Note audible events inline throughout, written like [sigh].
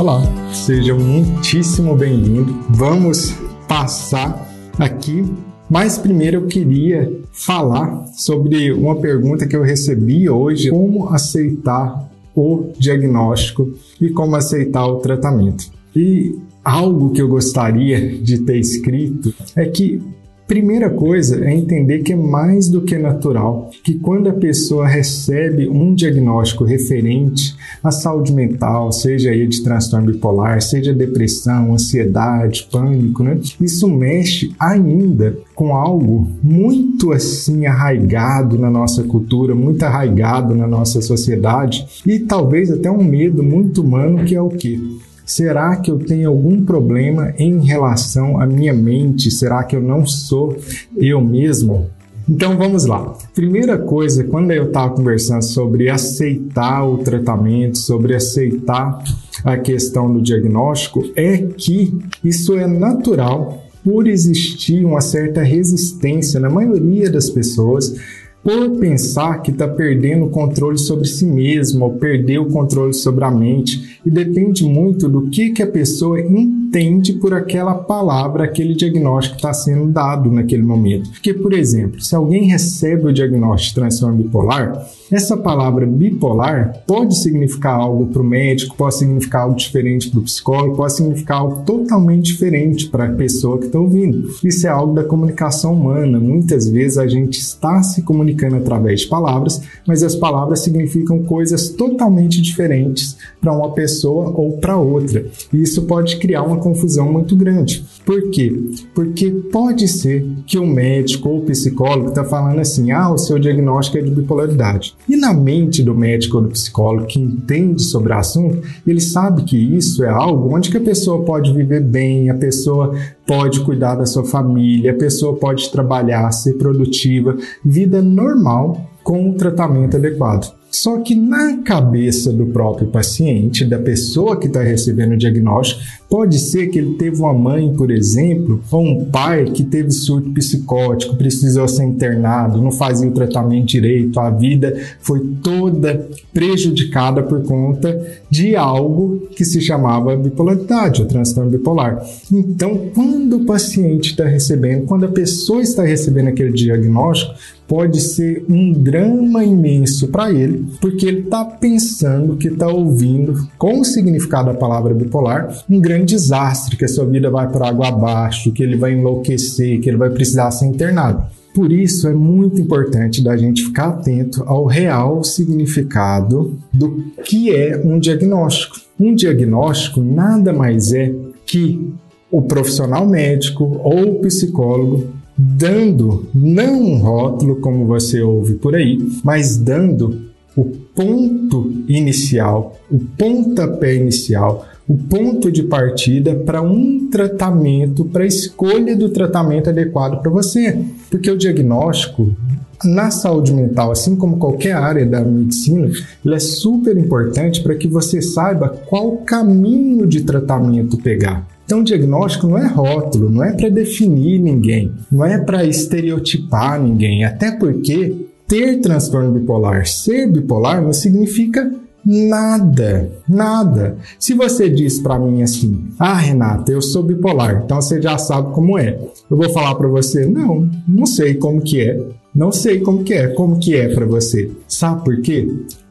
Olá, seja muitíssimo bem-vindo. Vamos passar aqui mas primeiro eu queria falar sobre uma pergunta que eu recebi hoje: como aceitar o diagnóstico e como aceitar o tratamento. E algo que eu gostaria de ter escrito é que Primeira coisa é entender que é mais do que natural, que quando a pessoa recebe um diagnóstico referente à saúde mental, seja aí de transtorno bipolar, seja depressão, ansiedade, pânico, né? Isso mexe ainda com algo muito assim arraigado na nossa cultura, muito arraigado na nossa sociedade e talvez até um medo muito humano que é o que Será que eu tenho algum problema em relação à minha mente? Será que eu não sou eu mesmo? Então vamos lá. Primeira coisa, quando eu estava conversando sobre aceitar o tratamento, sobre aceitar a questão do diagnóstico, é que isso é natural por existir uma certa resistência na maioria das pessoas por pensar que está perdendo o controle sobre si mesmo ou perder o controle sobre a mente e depende muito do que, que a pessoa entende por aquela palavra, aquele diagnóstico que está sendo dado naquele momento. Porque, por exemplo, se alguém recebe o diagnóstico de transtorno bipolar, essa palavra bipolar pode significar algo para o médico, pode significar algo diferente para o psicólogo, pode significar algo totalmente diferente para a pessoa que está ouvindo. Isso é algo da comunicação humana. Muitas vezes a gente está se comunicando através de palavras, mas as palavras significam coisas totalmente diferentes para uma pessoa ou para outra. E isso pode criar uma confusão muito grande. Por quê? Porque pode ser que o médico ou o psicólogo está falando assim: ah, o seu diagnóstico é de bipolaridade. E na mente do médico ou do psicólogo que entende sobre o assunto, ele sabe que isso é algo onde que a pessoa pode viver bem, a pessoa pode cuidar da sua família, a pessoa pode trabalhar, ser produtiva, vida normal com o tratamento adequado. Só que na cabeça do próprio paciente, da pessoa que está recebendo o diagnóstico, pode ser que ele teve uma mãe, por exemplo, ou um pai que teve surto psicótico, precisou ser internado, não fazia o tratamento direito, a vida foi toda prejudicada por conta de algo que se chamava bipolaridade, o transtorno bipolar. Então, quando o paciente está recebendo, quando a pessoa está recebendo aquele diagnóstico, pode ser um drama imenso para ele, porque ele está pensando que está ouvindo, com o significado da palavra bipolar, um grande desastre, que a sua vida vai por água abaixo, que ele vai enlouquecer, que ele vai precisar ser internado. Por isso é muito importante da gente ficar atento ao real significado do que é um diagnóstico. Um diagnóstico nada mais é que o profissional médico ou o psicólogo dando não um rótulo como você ouve por aí, mas dando o ponto inicial, o pontapé inicial, o ponto de partida para um tratamento, para a escolha do tratamento adequado para você. Porque o diagnóstico na saúde mental, assim como qualquer área da medicina, ele é super importante para que você saiba qual caminho de tratamento pegar. Então, diagnóstico não é rótulo, não é para definir ninguém, não é para estereotipar ninguém, até porque ter transtorno bipolar, ser bipolar, não significa nada, nada. Se você diz para mim assim, ah, Renata, eu sou bipolar, então você já sabe como é. Eu vou falar para você, não, não sei como que é. Não sei como que é, como que é para você. Sabe por quê?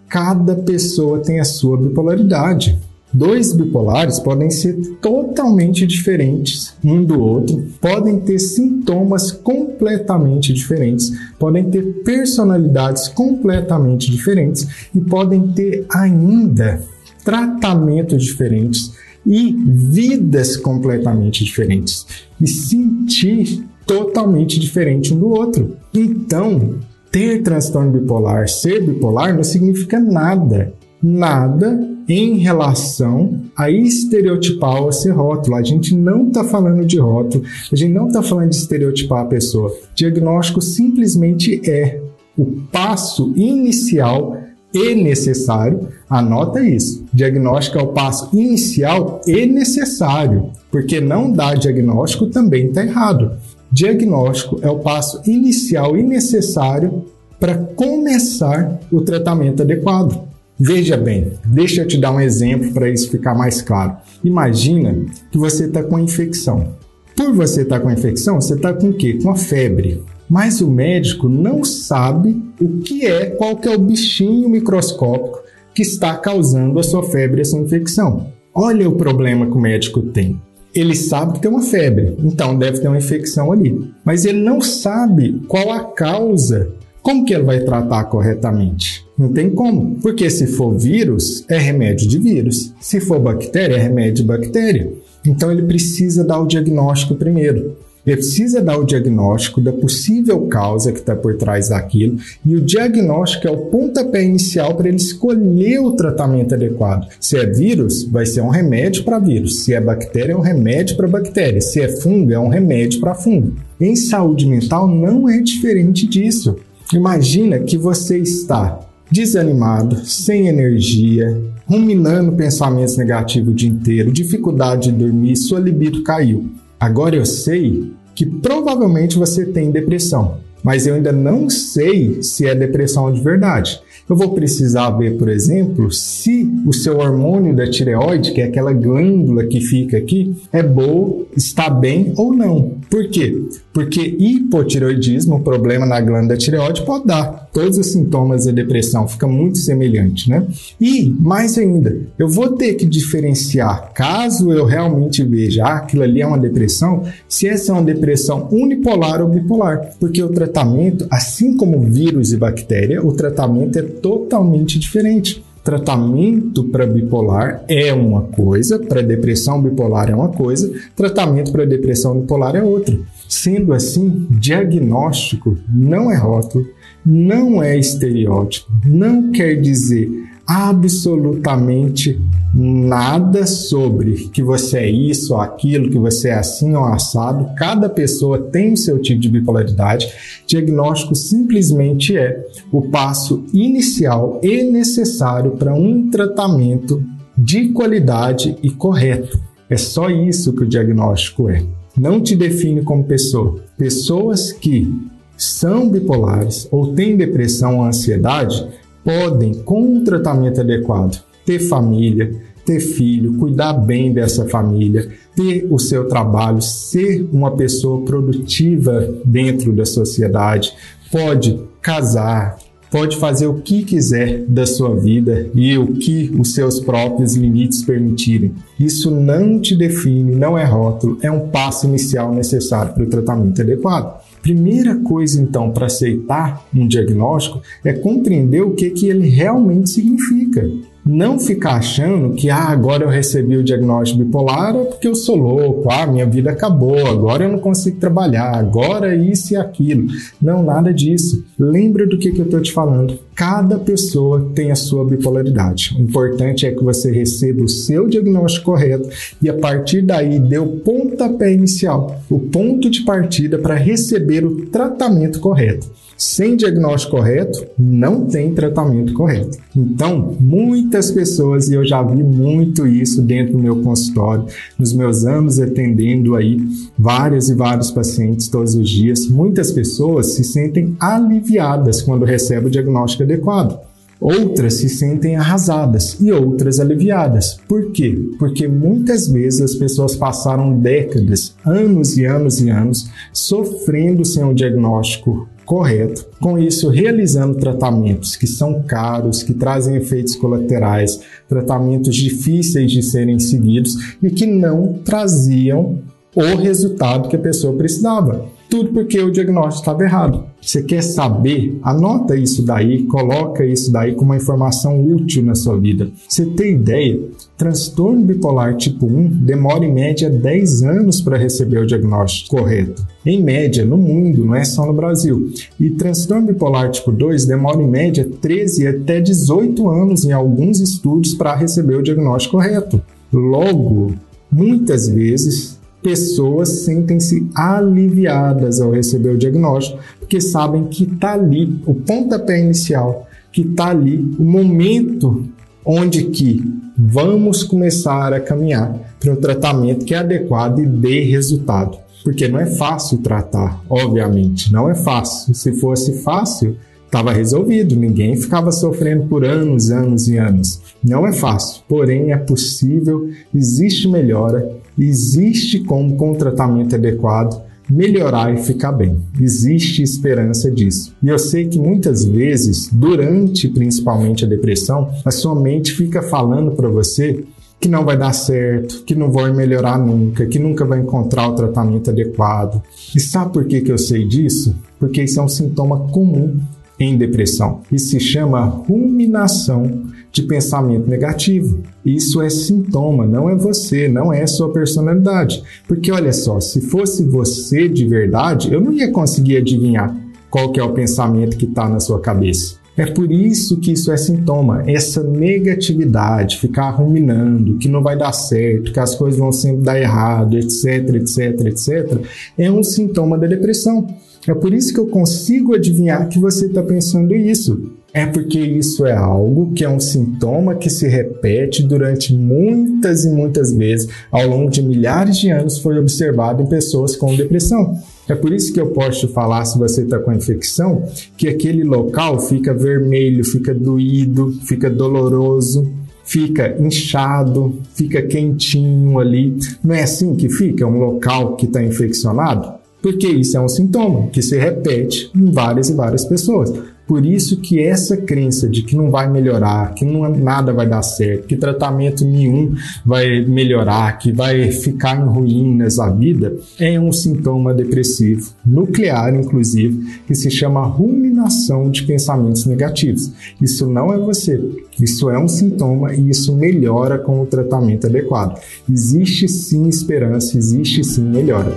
Cada pessoa tem a sua bipolaridade. Dois bipolares podem ser totalmente diferentes um do outro, podem ter sintomas completamente diferentes, podem ter personalidades completamente diferentes e podem ter ainda tratamentos diferentes e vidas completamente diferentes e sentir totalmente diferente um do outro. Então, ter transtorno bipolar, ser bipolar, não significa nada. Nada em relação a estereotipar ser rótulo. A gente não está falando de rótulo, a gente não está falando de estereotipar a pessoa. Diagnóstico simplesmente é o passo inicial e necessário. Anota isso. Diagnóstico é o passo inicial e necessário, porque não dar diagnóstico também está errado. Diagnóstico é o passo inicial e necessário para começar o tratamento adequado. Veja bem, deixa eu te dar um exemplo para isso ficar mais claro. Imagina que você está com infecção. Por você estar tá com infecção, você está com o quê? Com a febre. Mas o médico não sabe o que é, qual que é o bichinho microscópico que está causando a sua febre, a sua infecção. Olha o problema que o médico tem. Ele sabe que tem uma febre, então deve ter uma infecção ali. Mas ele não sabe qual a causa. Como que ele vai tratar corretamente? Não tem como, porque se for vírus, é remédio de vírus. Se for bactéria, é remédio de bactéria. Então ele precisa dar o diagnóstico primeiro. Ele precisa dar o diagnóstico da possível causa que está por trás daquilo, e o diagnóstico é o pontapé inicial para ele escolher o tratamento adequado. Se é vírus, vai ser um remédio para vírus. Se é bactéria, é um remédio para bactéria. Se é fungo, é um remédio para fungo. Em saúde mental, não é diferente disso. Imagina que você está desanimado, sem energia, ruminando pensamentos negativos o dia inteiro, dificuldade de dormir, sua libido caiu. Agora eu sei que provavelmente você tem depressão, mas eu ainda não sei se é depressão de verdade. Eu vou precisar ver, por exemplo, se o seu hormônio da tireoide, que é aquela glândula que fica aqui, é bom, está bem ou não. Por quê? Porque hipotireoidismo, problema na glândula tireoide, pode dar. Todos os sintomas da depressão fica muito semelhante, né? E, mais ainda, eu vou ter que diferenciar, caso eu realmente veja ah, aquilo ali é uma depressão, se essa é uma depressão unipolar ou bipolar. Porque o tratamento, assim como vírus e bactéria, o tratamento é totalmente diferente. Tratamento para bipolar é uma coisa, para depressão bipolar é uma coisa, tratamento para depressão bipolar é outra. Sendo assim, diagnóstico não é rótulo, não é estereótipo, não quer dizer absolutamente nada sobre que você é isso ou aquilo, que você é assim ou assado. Cada pessoa tem o seu tipo de bipolaridade. Diagnóstico simplesmente é o passo inicial e necessário para um tratamento de qualidade e correto. É só isso que o diagnóstico é. Não te define como pessoa. Pessoas que são bipolares ou têm depressão ou ansiedade podem, com um tratamento adequado, ter família, ter filho, cuidar bem dessa família, ter o seu trabalho, ser uma pessoa produtiva dentro da sociedade, pode casar, pode fazer o que quiser da sua vida e o que os seus próprios limites permitirem. Isso não te define, não é rótulo, é um passo inicial necessário para o tratamento adequado. Primeira coisa, então, para aceitar um diagnóstico é compreender o que, que ele realmente significa. Não ficar achando que ah, agora eu recebi o diagnóstico bipolar é porque eu sou louco, ah, minha vida acabou, agora eu não consigo trabalhar, agora isso e aquilo. Não, nada disso. Lembra do que, que eu estou te falando. Cada pessoa tem a sua bipolaridade. O importante é que você receba o seu diagnóstico correto e a partir daí dê o pontapé inicial, o ponto de partida para receber o tratamento correto. Sem diagnóstico correto, não tem tratamento correto. Então, muitas pessoas, e eu já vi muito isso dentro do meu consultório, nos meus anos atendendo aí vários e vários pacientes todos os dias, muitas pessoas se sentem aliviadas quando recebem o diagnóstico adequado. Outras se sentem arrasadas e outras aliviadas. Por quê? Porque muitas vezes as pessoas passaram décadas, anos e anos e anos, sofrendo sem um diagnóstico correto. Com isso, realizando tratamentos que são caros, que trazem efeitos colaterais, tratamentos difíceis de serem seguidos e que não traziam o resultado que a pessoa precisava. Tudo porque o diagnóstico estava errado. Você quer saber? Anota isso daí, coloca isso daí como uma informação útil na sua vida. Você tem ideia? Transtorno bipolar tipo 1 demora em média 10 anos para receber o diagnóstico correto. Em média, no mundo, não é só no Brasil. E transtorno bipolar tipo 2 demora em média 13 até 18 anos em alguns estudos para receber o diagnóstico correto. Logo, muitas vezes pessoas sentem-se aliviadas ao receber o diagnóstico, porque sabem que está ali o pontapé inicial, que está ali o momento onde que vamos começar a caminhar para um tratamento que é adequado e dê resultado. Porque não é fácil tratar, obviamente, não é fácil. Se fosse fácil, estava resolvido, ninguém ficava sofrendo por anos, anos e anos. Não é fácil, porém é possível, existe melhora, existe como com tratamento adequado melhorar e ficar bem. Existe esperança disso. E eu sei que muitas vezes, durante principalmente a depressão, a sua mente fica falando para você que não vai dar certo, que não vai melhorar nunca, que nunca vai encontrar o tratamento adequado. E sabe por que, que eu sei disso? Porque isso é um sintoma comum em depressão e se chama ruminação de pensamento negativo. Isso é sintoma, não é você, não é sua personalidade. Porque olha só, se fosse você de verdade, eu não ia conseguir adivinhar qual que é o pensamento que está na sua cabeça. É por isso que isso é sintoma, essa negatividade, ficar ruminando, que não vai dar certo, que as coisas vão sempre dar errado, etc, etc, etc, é um sintoma da depressão. É por isso que eu consigo adivinhar que você está pensando isso. É porque isso é algo que é um sintoma que se repete durante muitas e muitas vezes ao longo de milhares de anos foi observado em pessoas com depressão. É por isso que eu posso te falar, se você está com infecção, que aquele local fica vermelho, fica doído, fica doloroso, fica inchado, fica quentinho ali. Não é assim que fica um local que está infeccionado? Porque isso é um sintoma que se repete em várias e várias pessoas. Por isso que essa crença de que não vai melhorar, que não, nada vai dar certo, que tratamento nenhum vai melhorar, que vai ficar em ruínas a vida, é um sintoma depressivo, nuclear inclusive, que se chama ruminação de pensamentos negativos. Isso não é você, isso é um sintoma e isso melhora com o tratamento adequado. Existe sim esperança, existe sim melhora.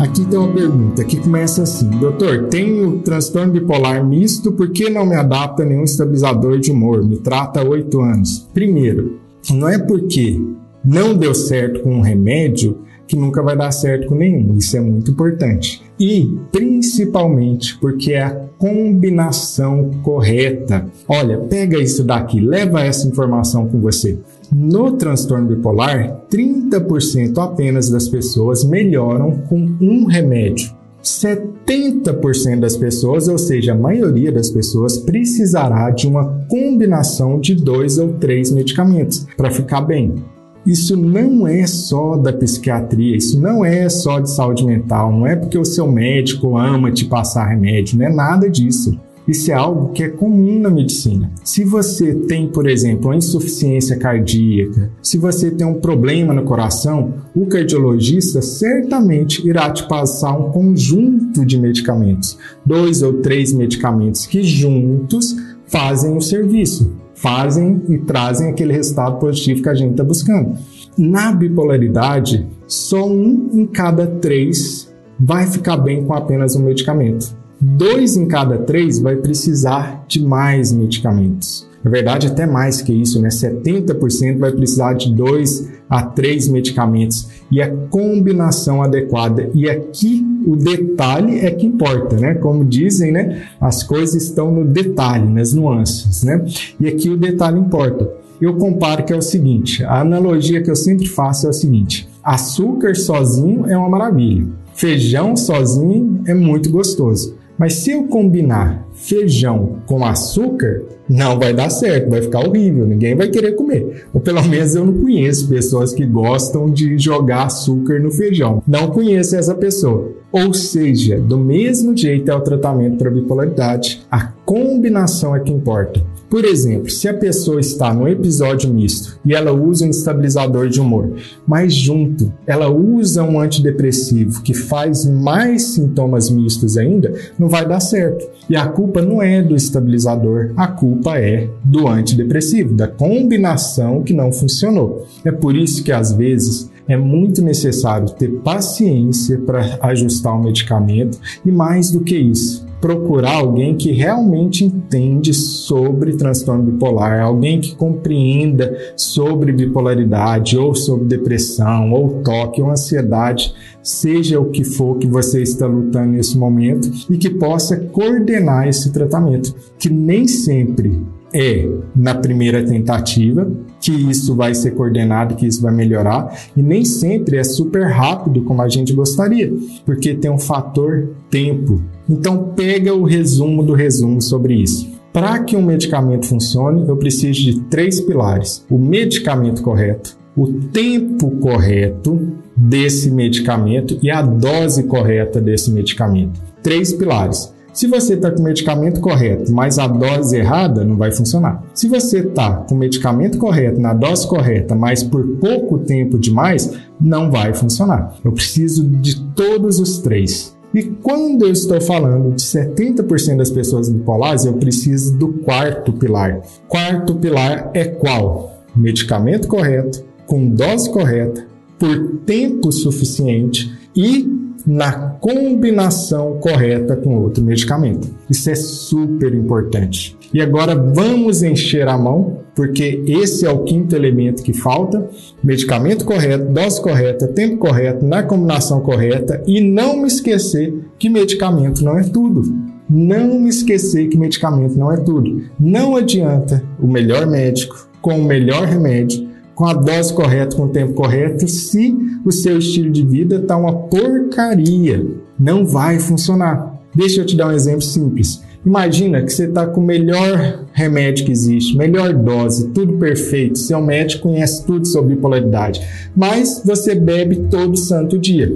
Aqui tem uma pergunta que começa assim: Doutor, tenho transtorno bipolar misto, por que não me adapta nenhum estabilizador de humor? Me trata há oito anos. Primeiro, não é porque não deu certo com um remédio que nunca vai dar certo com nenhum. Isso é muito importante. E principalmente porque é a combinação correta. Olha, pega isso daqui, leva essa informação com você. No transtorno bipolar, 30% apenas das pessoas melhoram com um remédio. 70% das pessoas, ou seja, a maioria das pessoas, precisará de uma combinação de dois ou três medicamentos para ficar bem. Isso não é só da psiquiatria, isso não é só de saúde mental, não é porque o seu médico ama te passar remédio, não é nada disso. Isso é algo que é comum na medicina. Se você tem, por exemplo, uma insuficiência cardíaca, se você tem um problema no coração, o cardiologista certamente irá te passar um conjunto de medicamentos, dois ou três medicamentos que juntos fazem o serviço, fazem e trazem aquele resultado positivo que a gente está buscando. Na bipolaridade, só um em cada três vai ficar bem com apenas um medicamento dois em cada três vai precisar de mais medicamentos. Na verdade, até mais que isso, né? 70% vai precisar de dois a três medicamentos e a combinação adequada. E aqui o detalhe é que importa, né? Como dizem, né? As coisas estão no detalhe, nas nuances, né? E aqui o detalhe importa. Eu comparo que é o seguinte: a analogia que eu sempre faço é o seguinte: açúcar sozinho é uma maravilha, feijão sozinho é muito gostoso. Mas se eu combinar feijão com açúcar, não vai dar certo, vai ficar horrível, ninguém vai querer comer. Ou pelo menos eu não conheço pessoas que gostam de jogar açúcar no feijão. Não conheço essa pessoa. Ou seja, do mesmo jeito é o tratamento para bipolaridade, a combinação é que importa. Por exemplo, se a pessoa está no episódio misto e ela usa um estabilizador de humor, mas junto ela usa um antidepressivo que faz mais sintomas mistos ainda, não vai dar certo. E a culpa não é do estabilizador, a culpa é do antidepressivo, da combinação que não funcionou. É por isso que às vezes é muito necessário ter paciência para ajustar o medicamento e mais do que isso, procurar alguém que realmente entende sobre transtorno bipolar, alguém que compreenda sobre bipolaridade ou sobre depressão ou toque ou ansiedade, seja o que for que você está lutando nesse momento e que possa coordenar esse tratamento, que nem sempre é na primeira tentativa que isso vai ser coordenado, que isso vai melhorar, e nem sempre é super rápido como a gente gostaria, porque tem um fator tempo. Então pega o resumo do resumo sobre isso. Para que um medicamento funcione, eu preciso de três pilares: o medicamento correto, o tempo correto desse medicamento e a dose correta desse medicamento. Três pilares. Se você está com o medicamento correto, mas a dose errada, não vai funcionar. Se você está com o medicamento correto, na dose correta, mas por pouco tempo demais, não vai funcionar. Eu preciso de todos os três. E quando eu estou falando de 70% das pessoas bipolares, eu preciso do quarto pilar. Quarto pilar é qual? Medicamento correto, com dose correta, por tempo suficiente e na combinação correta com outro medicamento. Isso é super importante. E agora vamos encher a mão, porque esse é o quinto elemento que falta: medicamento correto, dose correta, tempo correto, na combinação correta e não me esquecer que medicamento não é tudo. Não me esquecer que medicamento não é tudo. Não adianta o melhor médico com o melhor remédio com a dose correta, com o tempo correto, se o seu estilo de vida está uma porcaria. Não vai funcionar. Deixa eu te dar um exemplo simples. Imagina que você está com o melhor remédio que existe, melhor dose, tudo perfeito. Seu médico conhece tudo sobre bipolaridade, mas você bebe todo santo dia.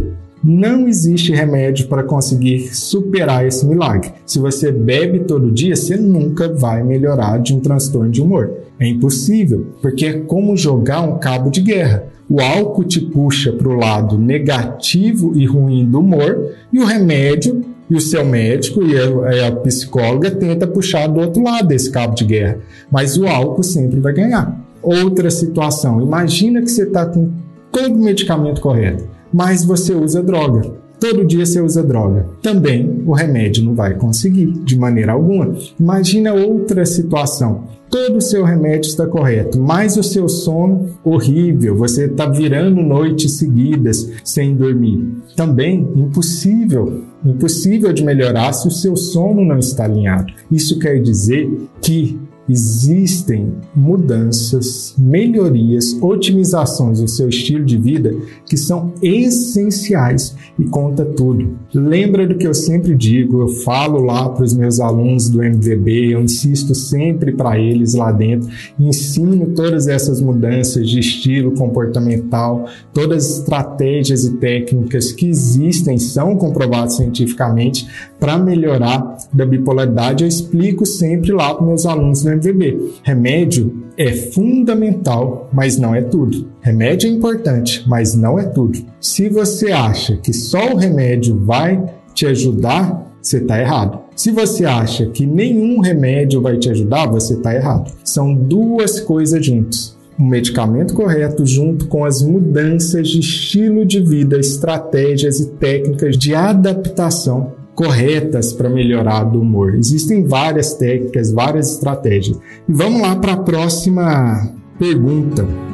Não existe remédio para conseguir superar esse milagre. Se você bebe todo dia, você nunca vai melhorar de um transtorno de humor. É impossível, porque é como jogar um cabo de guerra. O álcool te puxa para o lado negativo e ruim do humor, e o remédio e o seu médico e a, psicóloga tenta puxar do outro lado desse cabo de guerra. Mas o álcool sempre vai ganhar. Outra situação: imagina que você está com todo o medicamento correto, mas você usa droga todo dia você usa droga. Também o remédio não vai conseguir, de maneira alguma. Imagina outra situação. Todo o seu remédio está correto, mas o seu sono horrível, você está virando noites seguidas sem dormir. Também impossível, impossível de melhorar se o seu sono não está alinhado. Isso quer dizer que existem mudanças, melhorias, otimizações no seu estilo de vida que são essenciais e conta tudo. Lembra do que eu sempre digo, eu falo lá para os meus alunos do MVB, eu insisto sempre para eles lá dentro, ensino todas essas mudanças de estilo comportamental, todas as estratégias e técnicas que existem, são comprovadas cientificamente para melhorar da bipolaridade, eu explico sempre lá para meus alunos do MVB. Remédio é fundamental, mas não é tudo. Remédio é importante, mas não é tudo. Se você acha que só o remédio vai te ajudar, você está errado. Se você acha que nenhum remédio vai te ajudar, você está errado. São duas coisas juntas. O medicamento correto junto com as mudanças de estilo de vida, estratégias e técnicas de adaptação corretas para melhorar do humor. Existem várias técnicas, várias estratégias. vamos lá para a próxima pergunta.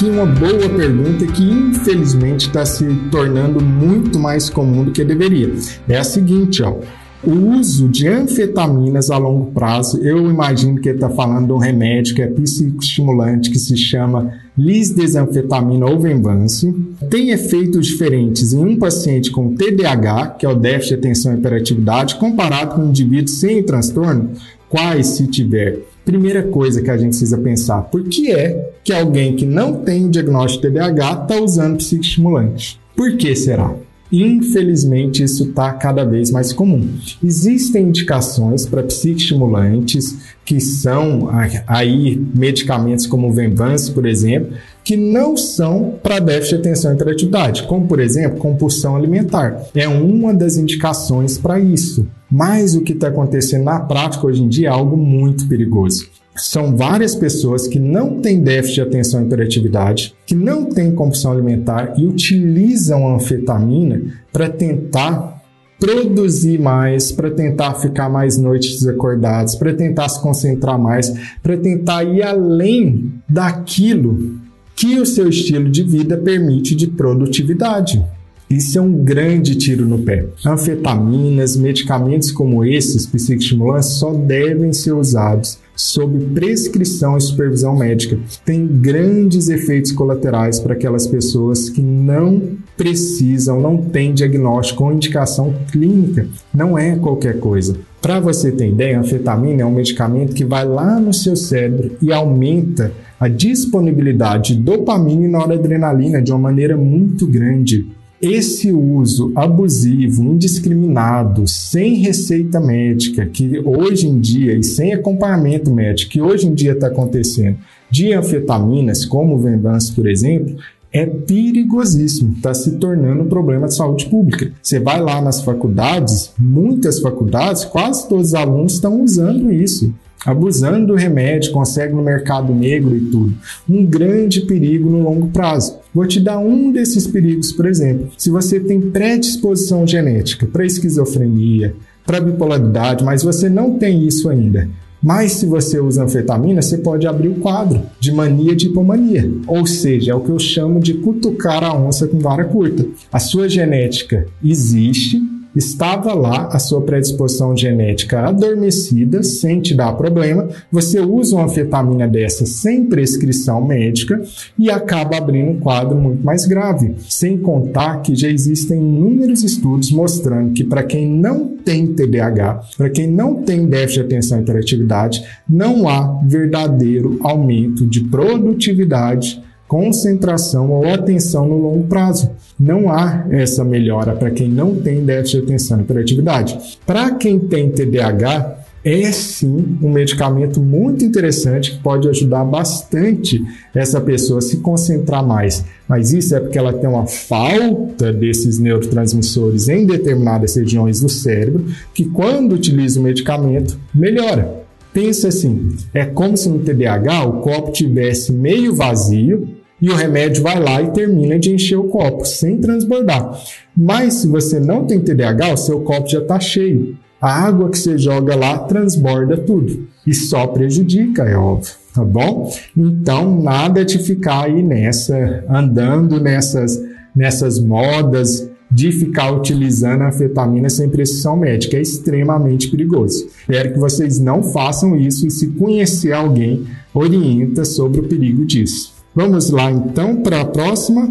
Aqui uma boa pergunta que infelizmente está se tornando muito mais comum do que deveria. É a seguinte, ó. o uso de anfetaminas a longo prazo, eu imagino que ele está falando de um remédio que é psicoestimulante que se chama lisdesanfetamina ou Venvance, tem efeitos diferentes em um paciente com TDAH, que é o déficit de atenção e hiperatividade, comparado com um indivíduo sem transtorno, quais se tiver. Primeira coisa que a gente precisa pensar, por que é que alguém que não tem diagnóstico de TDAH está usando psicoestimulante? Por que será? Infelizmente, isso está cada vez mais comum. Existem indicações para psicoestimulantes, que são aí medicamentos como Venvance, por exemplo, que não são para déficit de atenção e hiperatividade, como por exemplo, compulsão alimentar. É uma das indicações para isso. Mas o que está acontecendo na prática hoje em dia é algo muito perigoso são várias pessoas que não têm déficit de atenção e hiperatividade, que não têm compulsão alimentar e utilizam anfetamina para tentar produzir mais, para tentar ficar mais noites acordados, para tentar se concentrar mais, para tentar ir além daquilo que o seu estilo de vida permite de produtividade. Isso é um grande tiro no pé. Anfetaminas, medicamentos como esses, psicoestimulantes, só devem ser usados sob prescrição e supervisão médica. Tem grandes efeitos colaterais para aquelas pessoas que não precisam, não têm diagnóstico ou indicação clínica. Não é qualquer coisa. Para você ter ideia, a anfetamina é um medicamento que vai lá no seu cérebro e aumenta a disponibilidade de dopamina e noradrenalina de uma maneira muito grande. Esse uso abusivo, indiscriminado, sem receita médica, que hoje em dia, e sem acompanhamento médico, que hoje em dia está acontecendo, de anfetaminas, como o Venvance, por exemplo, é perigosíssimo, está se tornando um problema de saúde pública. Você vai lá nas faculdades, muitas faculdades, quase todos os alunos estão usando isso abusando do remédio, consegue no mercado negro e tudo. Um grande perigo no longo prazo. Vou te dar um desses perigos, por exemplo. Se você tem predisposição genética para esquizofrenia, para bipolaridade, mas você não tem isso ainda. Mas se você usa anfetamina, você pode abrir o quadro de mania de hipomania. Ou seja, é o que eu chamo de cutucar a onça com vara curta. A sua genética existe, estava lá a sua predisposição genética adormecida, sem te dar problema, você usa uma anfetamina dessa sem prescrição médica e acaba abrindo um quadro muito mais grave. Sem contar que já existem inúmeros estudos mostrando que para quem não tem TDAH, para quem não tem déficit de atenção e hiperatividade, não há verdadeiro aumento de produtividade concentração ou atenção no longo prazo. Não há essa melhora para quem não tem déficit de atenção e hiperatividade. Para quem tem TDAH, é sim um medicamento muito interessante que pode ajudar bastante essa pessoa a se concentrar mais. Mas isso é porque ela tem uma falta desses neurotransmissores em determinadas regiões do cérebro, que quando utiliza o medicamento, melhora. Pensa assim, é como se no TDAH o copo tivesse meio vazio e o remédio vai lá e termina de encher o copo, sem transbordar. Mas se você não tem TDAH, o seu copo já está cheio. A água que você joga lá transborda tudo e só prejudica, é óbvio, tá bom? Então, nada de ficar aí nessa, andando nessas, nessas modas de ficar utilizando a anfetamina sem prescrição médica. É extremamente perigoso. Espero que vocês não façam isso e se conhecer alguém, orienta sobre o perigo disso. Vamos lá então para a próxima.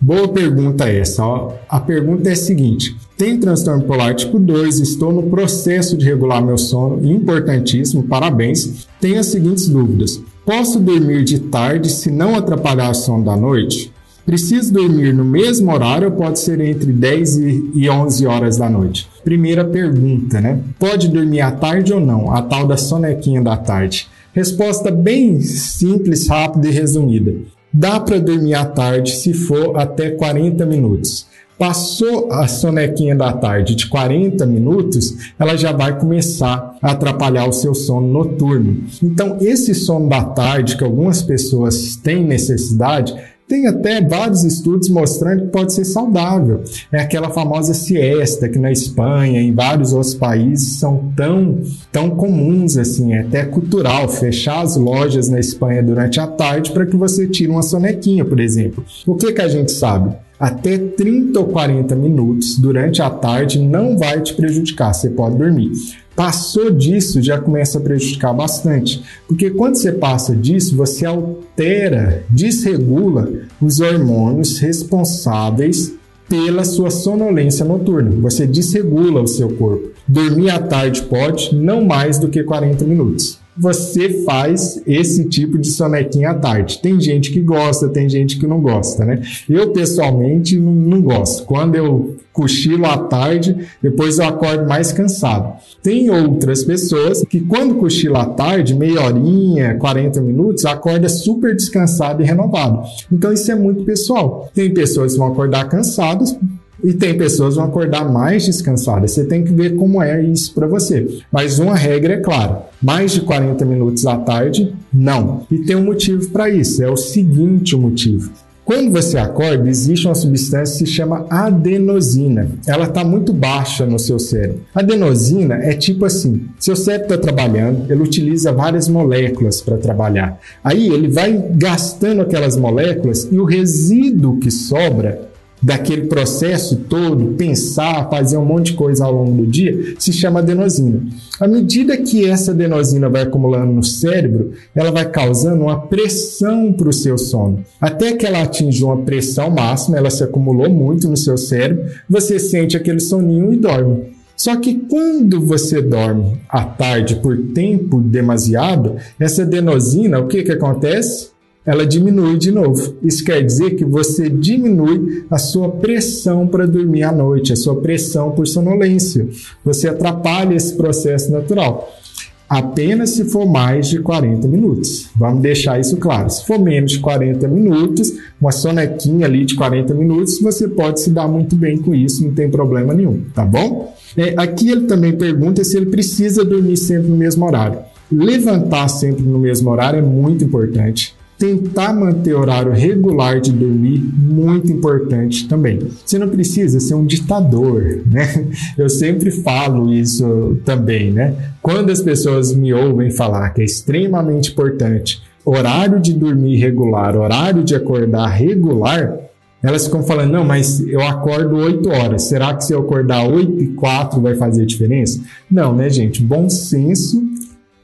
Boa pergunta essa. A pergunta é a seguinte: tem transtorno polar tipo 2, estou no processo de regular meu sono, importantíssimo, parabéns. Tenho as seguintes dúvidas: posso dormir de tarde se não atrapalhar o sono da noite? Preciso dormir no mesmo horário ou pode ser entre 10 e 11 horas da noite? Primeira pergunta, né? Pode dormir à tarde ou não? A tal da sonequinha da tarde. Resposta bem simples, rápida e resumida. Dá para dormir à tarde se for até 40 minutos. Passou a sonequinha da tarde de 40 minutos, ela já vai começar a atrapalhar o seu sono noturno. Então, esse sono da tarde que algumas pessoas têm necessidade Tem até vários estudos mostrando que pode ser saudável. É aquela famosa siesta que na Espanha, em vários outros países, são tão, tão comuns assim, é até cultural, fechar as lojas na Espanha durante a tarde para que você tire uma sonequinha, por exemplo. O que, que a gente sabe? até 30 ou 40 minutos durante a tarde não vai te prejudicar, você pode dormir. Passou disso, já começa a prejudicar bastante, porque quando você passa disso, você altera, desregula os hormônios responsáveis pela sua sonolência noturna. Você desregula o seu corpo. Dormir à tarde pode, não mais do que 40 minutos você faz esse tipo de sonequinha à tarde. Tem gente que gosta, tem gente que não gosta, né? Eu, pessoalmente, não, não gosto. Quando eu cochilo à tarde, depois eu acordo mais cansado. Tem outras pessoas que, quando cochila à tarde, meia horinha, 40 minutos, acorda super descansado e renovado. Então, isso é muito pessoal. Tem pessoas que vão acordar cansadas, e tem pessoas que vão acordar mais descansadas. Você tem que ver como é isso para você. Mas uma regra é clara: mais de 40 minutos à tarde, não. E tem um motivo para isso. É o seguinte motivo. Quando você acorda, existe uma substância que se chama adenosina. Ela está muito baixa no seu cérebro. Adenosina é tipo assim: seu cérebro está trabalhando, ele utiliza várias moléculas para trabalhar. Aí ele vai gastando aquelas moléculas e o resíduo que sobra daquele processo todo, pensar, fazer um monte de coisa ao longo do dia, se chama adenosina. À medida que essa adenosina vai acumulando no cérebro, ela vai causando uma pressão para o seu sono. Até que ela atinja uma pressão máxima, ela se acumulou muito no seu cérebro, você sente aquele soninho e dorme. Só que quando você dorme à tarde por tempo demasiado, essa adenosina, o que, que acontece? Ela diminui de novo. Isso quer dizer que você diminui a sua pressão para dormir à noite, a sua pressão por sonolência. Você atrapalha esse processo natural. Apenas se for mais de 40 minutos. Vamos deixar isso claro. Se for menos de 40 minutos, uma sonequinha ali de 40 minutos, você pode se dar muito bem com isso, não tem problema nenhum, tá bom? É, aqui ele também pergunta se ele precisa dormir sempre no mesmo horário. Levantar sempre no mesmo horário é muito importante tentar manter horário regular de dormir, muito importante também. Você não precisa ser um ditador, né? [laughs] Eu sempre falo isso também, né? Quando as pessoas me ouvem falar que é extremamente importante horário de dormir regular, horário de acordar regular, elas ficam falando, não, mas eu acordo 8 horas. Será que se eu acordar 8 e 4 vai fazer diferença? Não, né, gente? Bom senso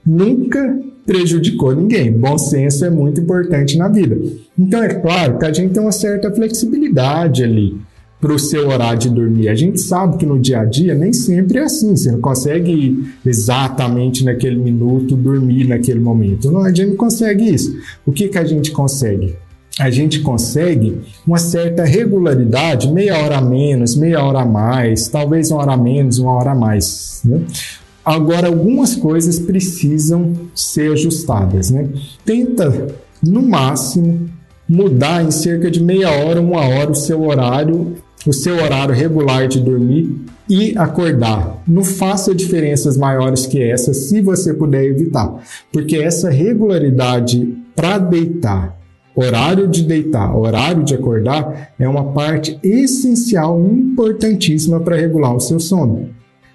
nunca prejudicou ninguém. Bom senso é muito importante na vida. Então é claro que a gente tem uma certa flexibilidade ali para o seu horário de dormir. A gente sabe que no dia a dia nem sempre é assim. Você não consegue exatamente naquele minuto dormir naquele momento. Não, a gente não consegue isso. O que, que a gente consegue? A gente consegue uma certa regularidade, meia hora a menos, meia hora a mais, talvez uma hora a menos, uma hora a mais. Né? Agora, algumas coisas precisam ser ajustadas, né? Tenta, no máximo, mudar em cerca de meia hora, uma hora o seu horário, o seu horário regular de dormir e acordar. Não faça diferenças maiores que essa, se você puder evitar, porque essa regularidade para deitar Horário de deitar, horário de acordar é uma parte essencial, importantíssima para regular o seu sono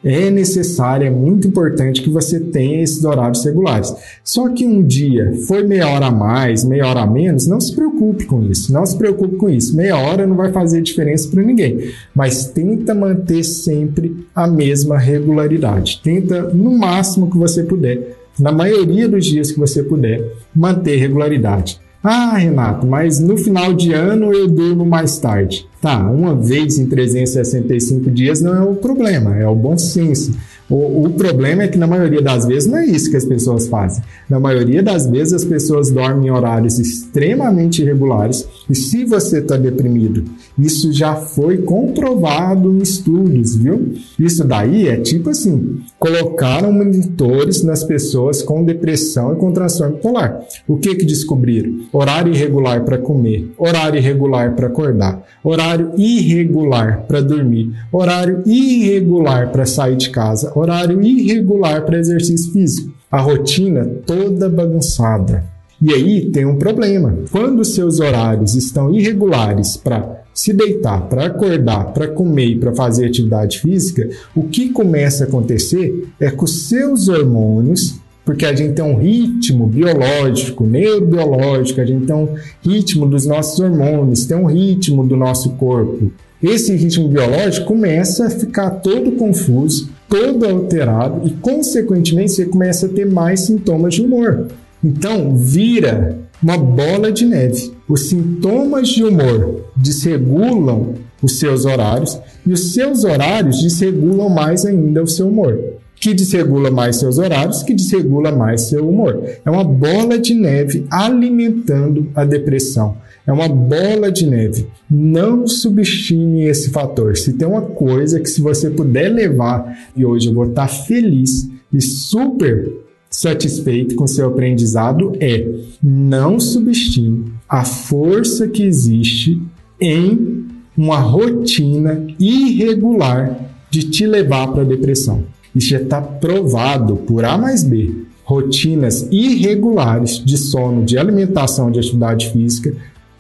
é necessário, é muito importante que você tenha esses horários regulares. Só que um dia foi meia hora a mais, meia hora a menos, não se preocupe com isso. Não se preocupe com isso. Meia hora não vai fazer diferença para ninguém. Mas tenta manter sempre a mesma regularidade. Tenta, no máximo que você puder, na maioria dos dias que você puder, manter regularidade. Ah, Renato, mas no final de ano eu durmo mais tarde. Tá, uma vez em 365 dias não é o problema, é o bom senso. O, o, problema é que na maioria das vezes não é isso que as pessoas fazem. Na maioria das vezes as pessoas dormem em horários extremamente irregulares e se você está deprimido, isso já foi comprovado em estudos, viu? Isso daí é tipo assim, colocaram monitores nas pessoas com depressão e com transtorno bipolar. O que que descobriram? Horário irregular para comer, horário irregular para acordar, horário irregular para dormir, horário irregular para sair de casa, horário irregular para exercício físico, a rotina toda bagunçada. E aí tem um problema. Quando seus horários estão irregulares para se deitar, para acordar, para comer e para fazer atividade física, o que começa a acontecer é que os seus hormônios, porque a gente tem um ritmo biológico, neurobiológico, a gente tem um ritmo dos nossos hormônios, tem um ritmo do nosso corpo. Esse ritmo biológico começa a ficar todo confuso, todo alterado e, consequentemente, você começa a ter mais sintomas de humor. Então, vira uma bola de neve. Os sintomas de humor desregulam os seus horários e os seus horários desregulam mais ainda o seu humor. Que desregula mais seus horários, que desregula mais seu humor. É uma bola de neve alimentando a depressão. É uma bola de neve. Não subestime esse fator. Se tem uma coisa que se você puder levar, e hoje eu vou estar feliz e super satisfeito com seu aprendizado é não subestime a força que existe em uma rotina irregular de te levar para a depressão. Isso já está provado por A mais B. Rotinas irregulares de sono, de alimentação, de atividade física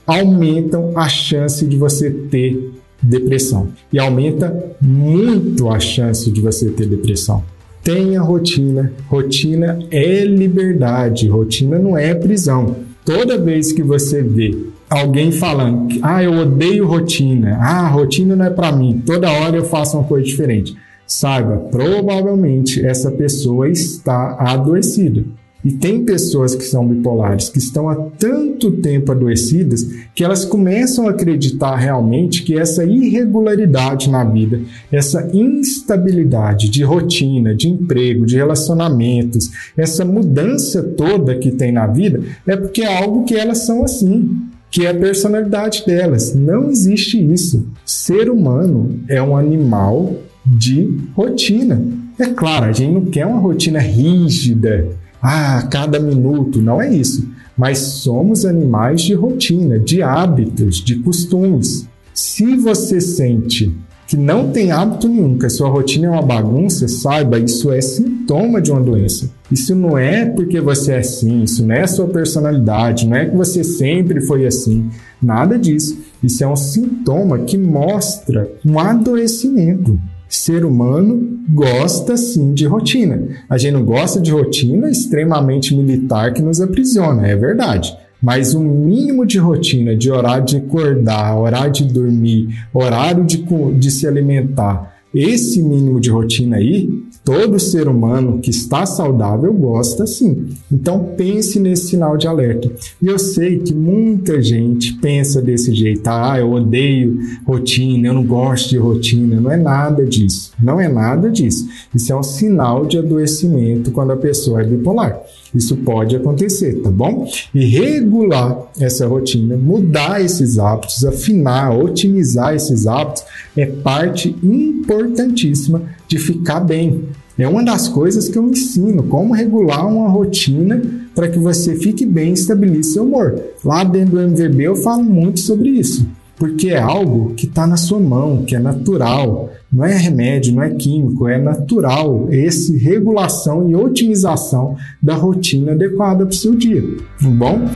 aumentam a chance de você ter depressão e aumenta muito a chance de você ter depressão. Tenha rotina. Rotina é liberdade. Rotina não é prisão. Toda vez que você vê alguém falando, ah, eu odeio rotina, ah, rotina não é para mim, toda hora eu faço uma coisa diferente. Saiba, provavelmente essa pessoa está adoecida. E tem pessoas que são bipolares que estão há tanto tempo adoecidas que elas começam a acreditar realmente que essa irregularidade na vida, essa instabilidade de rotina, de emprego, de relacionamentos, essa mudança toda que tem na vida é porque é algo que elas são assim, que é a personalidade delas. Não existe isso. Ser humano é um animal de rotina. É claro, a gente não quer uma rotina rígida ah, cada minuto, não é isso. Mas somos animais de rotina, de hábitos, de costumes. Se você sente que não tem hábito nenhum, que a sua rotina é uma bagunça, saiba, isso é sintoma de uma doença. Isso não é porque você é assim, isso não é sua personalidade, não é que você sempre foi assim, nada disso. Isso é um sintoma que mostra um adoecimento ser humano gosta sim de rotina. A gente não gosta de rotina extremamente militar que nos aprisiona, é verdade. Mas o um mínimo de rotina, de horário de acordar, horário de dormir, horário de, de se alimentar, esse mínimo de rotina aí, todo ser humano que está saudável gosta sim. Então pense nesse sinal de alerta. E eu sei que muita gente pensa desse jeito, ah, eu odeio rotina, eu não gosto de rotina. Não é nada disso. Não é nada disso. Isso é um sinal de adoecimento quando a pessoa é bipolar. Isso pode acontecer, tá bom? E regular essa rotina, mudar esses hábitos, afinar, otimizar esses hábitos é parte importantíssima de ficar bem. É uma das coisas que eu ensino, como regular uma rotina para que você fique bem e estabilize seu humor. Lá dentro do MVB eu falo muito sobre isso porque é algo que está na sua mão, que é natural. Não é remédio, não é químico, é natural. Esse regulação e otimização da rotina adequada para o seu dia. Tá bom?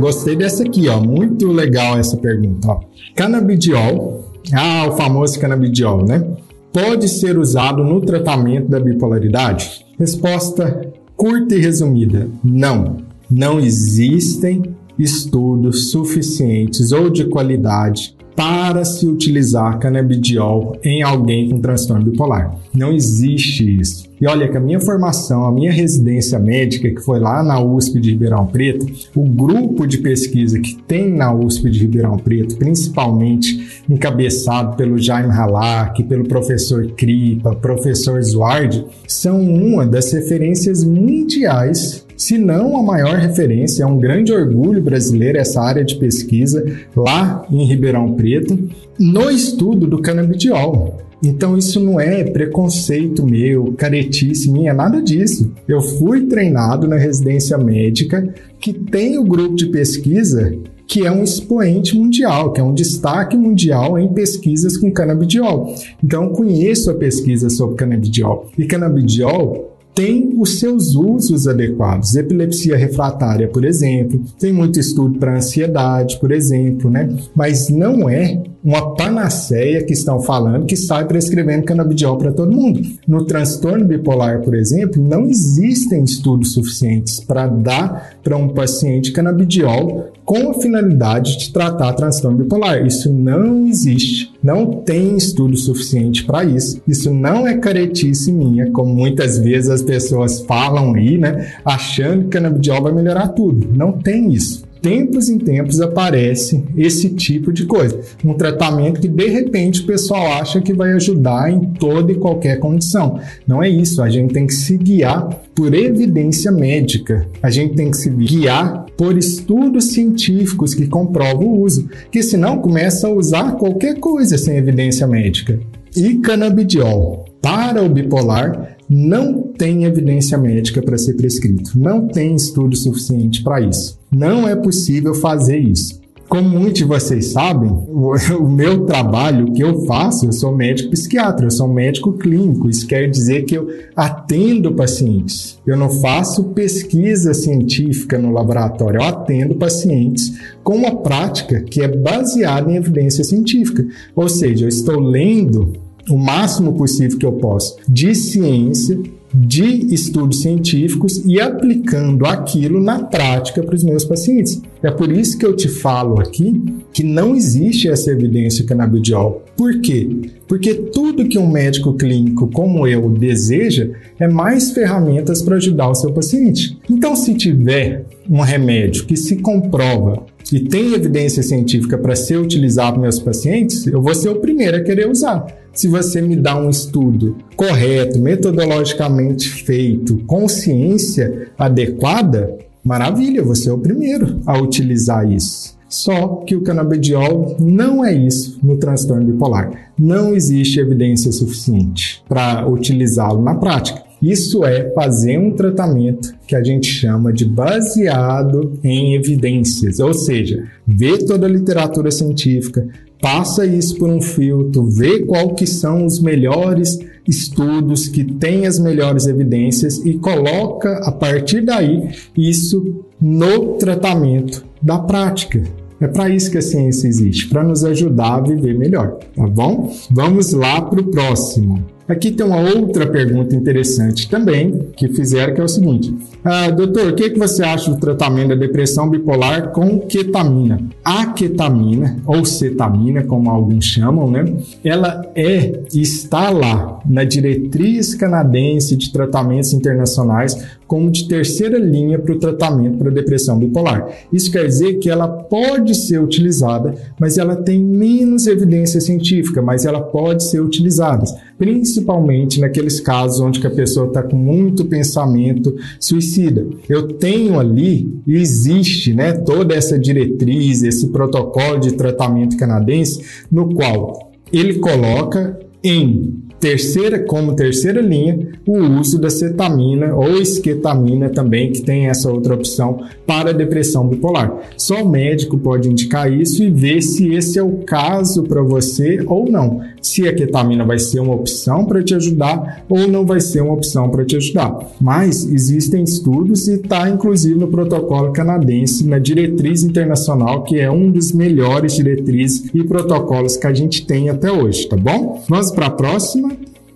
Gostei dessa aqui, ó. Muito legal essa pergunta. Ó. Canabidiol ah, o famoso canabidiol, né? Pode ser usado no tratamento da bipolaridade? Resposta curta e resumida: não. Não existem estudos suficientes ou de qualidade para se utilizar canabidiol em alguém com transtorno bipolar. Não existe isso. E olha que a minha formação, a minha residência médica, que foi lá na USP de Ribeirão Preto, o grupo de pesquisa que tem na USP de Ribeirão Preto, principalmente encabeçado pelo Jaime Halak, pelo professor Kripa, professor Zward, são uma das referências mundiais se não a maior referência, é um grande orgulho brasileiro essa área de pesquisa lá em Ribeirão Preto, no estudo do canabidiol. Então isso não é preconceito meu, caretice minha, nada disso. Eu fui treinado na residência médica que tem o grupo de pesquisa que é um expoente mundial, que é um destaque mundial em pesquisas com canabidiol. Então, conheço a pesquisa sobre canabidiol. E canabidiol tem os seus usos adequados. Epilepsia refratária, por exemplo, tem muito estudo para ansiedade, por exemplo, né? Mas não é uma panaceia que estão falando que sai prescrevendo canabidiol para todo mundo. No transtorno bipolar, por exemplo, não existem estudos suficientes para dar para um paciente canabidiol com a finalidade de tratar transtorno bipolar. Isso não existe. Não tem estudo suficiente para isso. Isso não é caretice minha, como muitas vezes as pessoas falam aí, né? Achando que canabidiol vai melhorar tudo. Não tem isso tempos em tempos aparece esse tipo de coisa. Um tratamento que de repente o pessoal acha que vai ajudar em toda e qualquer condição. Não é isso, a gente tem que se guiar por evidência médica. A gente tem que se guiar por estudos científicos que comprovam o uso, que senão começa a usar qualquer coisa sem evidência médica. E canabidiol para o bipolar não tem evidência médica para ser prescrito, não tem estudo suficiente para isso. Não é possível fazer isso. Como muitos de vocês sabem, [laughs] o meu trabalho, que eu faço, eu sou médico psiquiatra, eu sou médico clínico. Isso quer dizer que eu atendo pacientes. Eu não faço pesquisa científica no laboratório, eu atendo pacientes com uma prática que é baseada em evidência científica. Ou seja, eu estou lendo o máximo possível que eu posso de ciência, de estudos científicos e aplicando aquilo na prática para os meus pacientes. É por isso que eu te falo aqui que não existe essa evidência canabidiol. Por quê? Porque tudo que um médico clínico como eu deseja é mais ferramentas para ajudar o seu paciente. Então, se tiver um remédio que se comprova e tem evidência científica para ser utilizado nos meus pacientes, eu vou ser o primeiro a querer usar. Se você me dá um estudo correto, metodologicamente feito, com ciência adequada, maravilha, você é o primeiro a utilizar isso. Só que o canabidiol não é isso no transtorno bipolar. Não existe evidência suficiente para utilizá-lo na prática. Isso é fazer um tratamento que a gente chama de baseado em evidências, ou seja, ver toda a literatura científica, passa isso por um filtro, vê qual que são os melhores estudos que têm as melhores evidências e coloca a partir daí isso no tratamento da prática. É para isso que a ciência existe, para nos ajudar a viver melhor, tá bom? Vamos lá para o próximo. Aqui tem uma outra pergunta interessante também que fizeram, que é o seguinte: ah, Doutor, o que, que você acha do tratamento da depressão bipolar com ketamina? A ketamina, ou cetamina, como alguns chamam, né? Ela é está lá na diretriz canadense de tratamentos internacionais como de terceira linha para o tratamento para depressão bipolar. Isso quer dizer que ela pode ser utilizada, mas ela tem menos evidência científica, mas ela pode ser utilizada, principalmente naqueles casos onde a pessoa está com muito pensamento suicida. Eu tenho ali, existe né, toda essa diretriz, esse protocolo de tratamento canadense, no qual ele coloca em terceira, como terceira linha, o uso da cetamina ou esquetamina também, que tem essa outra opção para depressão bipolar. Só o médico pode indicar isso e ver se esse é o caso para você ou não. Se a ketamina vai ser uma opção para te ajudar ou não vai ser uma opção para te ajudar. Mas existem estudos e está inclusive no protocolo canadense, na diretriz internacional, que é um dos melhores diretrizes e protocolos que a gente tem até hoje, tá bom? Vamos para a próxima.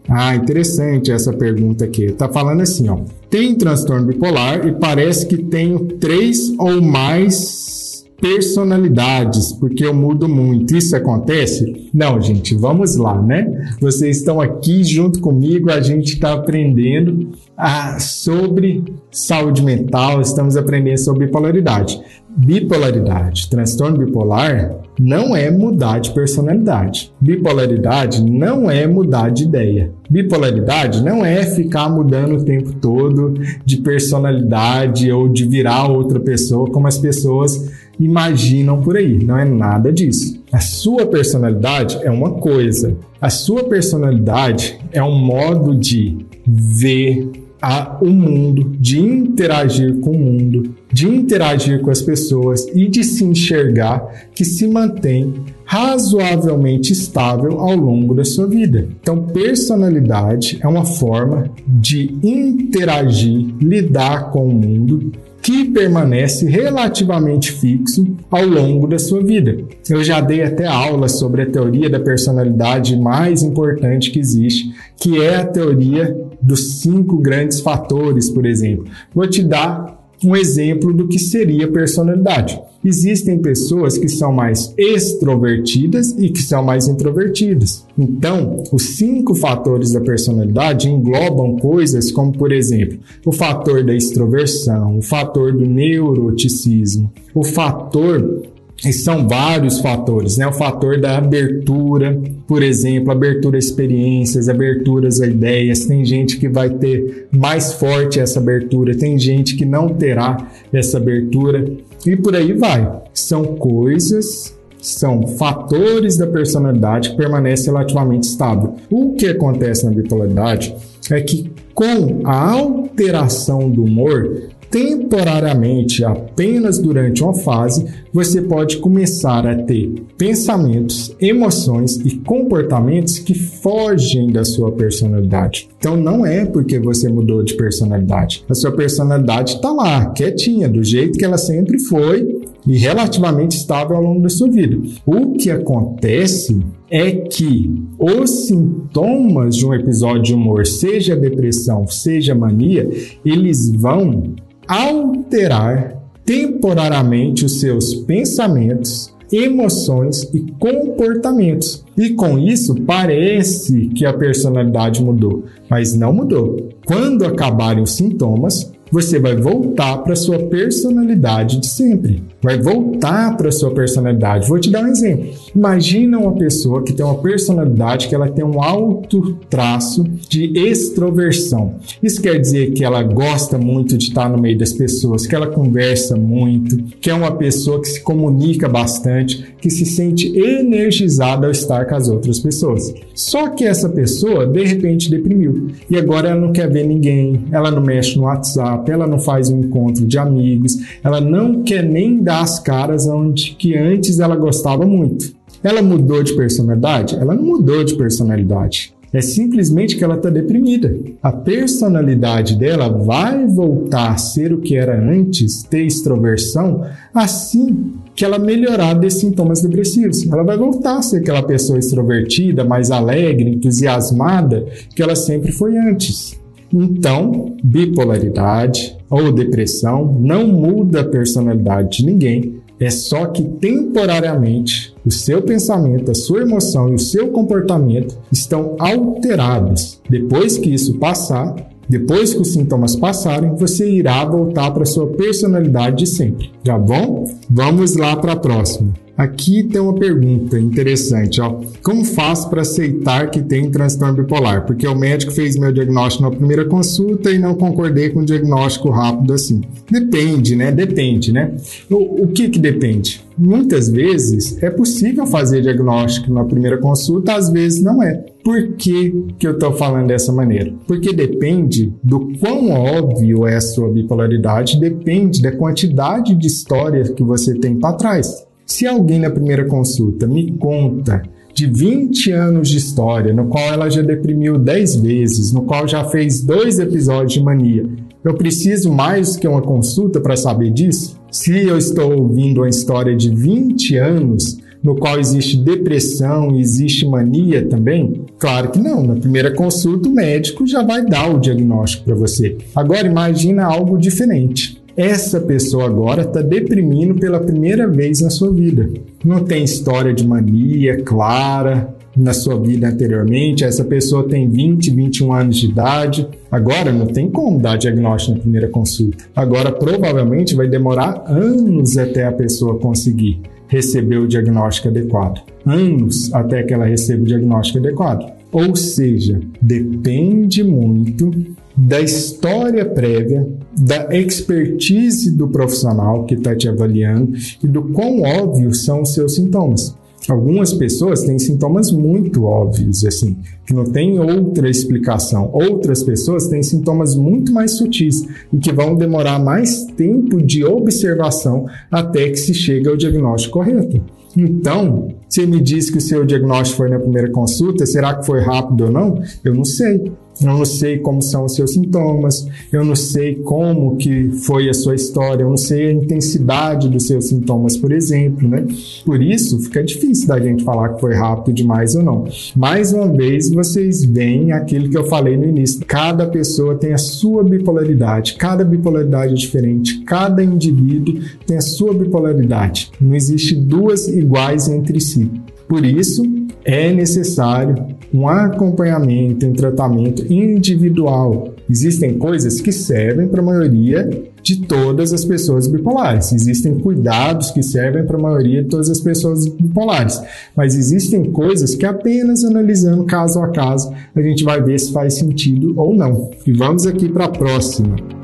Ah, interessante essa pergunta aqui. Tá falando assim, ó. Tem transtorno bipolar e parece que tenho três ou mais personalidades, porque eu mudo muito. Isso acontece? Não, gente, vamos lá, né? Vocês estão aqui junto comigo, a gente está aprendendo ah, sobre saúde mental, estamos aprendendo sobre bipolaridade. bipolaridade, transtorno bipolar, não é mudar de personalidade. Bipolaridade não é mudar de ideia. Bipolaridade não é ficar mudando o tempo todo de personalidade ou de virar outra pessoa, como as pessoas imaginam por aí. Não é nada disso. A sua personalidade é uma coisa. A sua personalidade é um modo de ver, a, o mundo, de interagir com o mundo, de interagir com as pessoas e de se enxergar que se mantém razoavelmente estável ao longo da sua vida. Então, personalidade é uma forma de interagir, lidar com o mundo que permanece relativamente fixo ao longo da sua vida. Eu já dei até aulas sobre a teoria da personalidade mais importante que existe, que é a teoria dos cinco grandes fatores, por exemplo. Vou te dar um exemplo do que seria personalidade. Existem pessoas que são mais extrovertidas e que são mais introvertidas. Então, os cinco fatores da personalidade englobam coisas como, por exemplo, o fator da extroversão, o fator do neuroticismo, o fator e são vários fatores, né? O fator da abertura, por exemplo, abertura a experiências, aberturas a ideias. Tem gente que vai ter mais forte essa abertura, tem gente que não terá essa abertura e por aí vai. São coisas, são fatores da personalidade que permanecem relativamente estável. O que acontece na bipolaridade é que com a alteração do humor, temporariamente, apenas durante uma fase, você pode começar a ter pensamentos, emoções e comportamentos que fogem da sua personalidade. Então não é porque você mudou de personalidade. A sua personalidade está lá, quietinha, do jeito que ela sempre foi e relativamente estável ao longo da sua vida. O que acontece é que os sintomas de um episódio de humor, seja depressão, seja mania, eles vão alterar temporariamente os seus pensamentos, emoções e comportamentos. E com isso parece que a personalidade mudou, mas não mudou. Quando acabarem os sintomas, você vai voltar para sua personalidade de sempre. Vai voltar para sua personalidade. Vou te dar um exemplo. Imagina uma pessoa que tem uma personalidade que ela tem um alto traço de extroversão. Isso quer dizer que ela gosta muito de estar no meio das pessoas, que ela conversa muito, que é uma pessoa que se comunica bastante, que se sente energizada ao estar com as outras pessoas. Só que essa pessoa de repente deprimiu e agora ela não quer ver ninguém, ela não mexe no WhatsApp, ela não faz um encontro de amigos, ela não quer nem dar as caras onde que antes ela gostava muito. Ela mudou de personalidade? Ela não mudou de personalidade. É simplesmente que ela está deprimida. A personalidade dela vai voltar a ser o que era antes, ter extroversão, assim que ela melhorar desses sintomas depressivos. Ela vai voltar a ser aquela pessoa extrovertida, mais alegre, entusiasmada que ela sempre foi antes. Então, bipolaridade ou depressão não muda a personalidade de ninguém, é só que temporariamente o seu pensamento, a sua emoção e o seu comportamento estão alterados. Depois que isso passar, depois que os sintomas passarem, você irá voltar para sua personalidade de sempre, tá bom? Vamos lá para a próxima. Aqui tem uma pergunta interessante, ó. Como faço para aceitar que tem transtorno bipolar? Porque o médico fez meu diagnóstico na primeira consulta e não concordei com o diagnóstico rápido assim. Depende, né? Depende, né? O, o que que depende? Muitas vezes é possível fazer diagnóstico na primeira consulta, às vezes não é. Por que, que eu estou falando dessa maneira? Porque depende do quão óbvio é a sua bipolaridade, depende da quantidade de histórias que você tem para trás. Se alguém na primeira consulta me conta de 20 anos de história, no qual ela já deprimiu 10 vezes, no qual já fez dois episódios de mania, eu preciso mais que uma consulta para saber disso? Se eu estou ouvindo uma história de 20 anos, no qual existe depressão existe mania também? Claro que não. Na primeira consulta, o médico já vai dar o diagnóstico para você. Agora, imagina algo diferente essa pessoa agora está deprimindo pela primeira vez na sua vida. Não tem história de mania clara, na sua vida anteriormente, essa pessoa tem 20, 21 anos de idade. Agora não tem como dar diagnóstico na primeira consulta. Agora provavelmente vai demorar anos até a pessoa conseguir receber o diagnóstico adequado. Anos até que ela receba o diagnóstico adequado. Ou seja, depende muito da história prévia, da expertise do profissional que está te avaliando e do quão óbvios são os seus sintomas. Algumas pessoas têm sintomas muito óbvios, assim, que não tem outra explicação. Outras pessoas têm sintomas muito mais sutis e que vão demorar mais tempo de observação até que se chegue ao diagnóstico correto. Então, se me diz que o seu diagnóstico foi na primeira consulta, será que foi rápido ou não? Eu não sei. Eu não sei como são os seus sintomas, eu não sei como que foi a sua história, eu não sei a intensidade dos seus sintomas, por exemplo, né? Por isso, fica difícil da gente falar que foi rápido demais ou não. Mais uma vez, vocês veem aquilo que eu falei no início. Cada pessoa tem a sua bipolaridade, cada bipolaridade é diferente, cada indivíduo tem a sua bipolaridade. Não existe duas iguais entre si. Por isso, é necessário um acompanhamento, um tratamento individual. Existem coisas que servem para a maioria de todas as pessoas bipolares. Existem cuidados que servem para a maioria de todas as pessoas bipolares. Mas existem coisas que apenas analisando caso a caso a gente vai ver se faz sentido ou não. E vamos aqui para a próxima.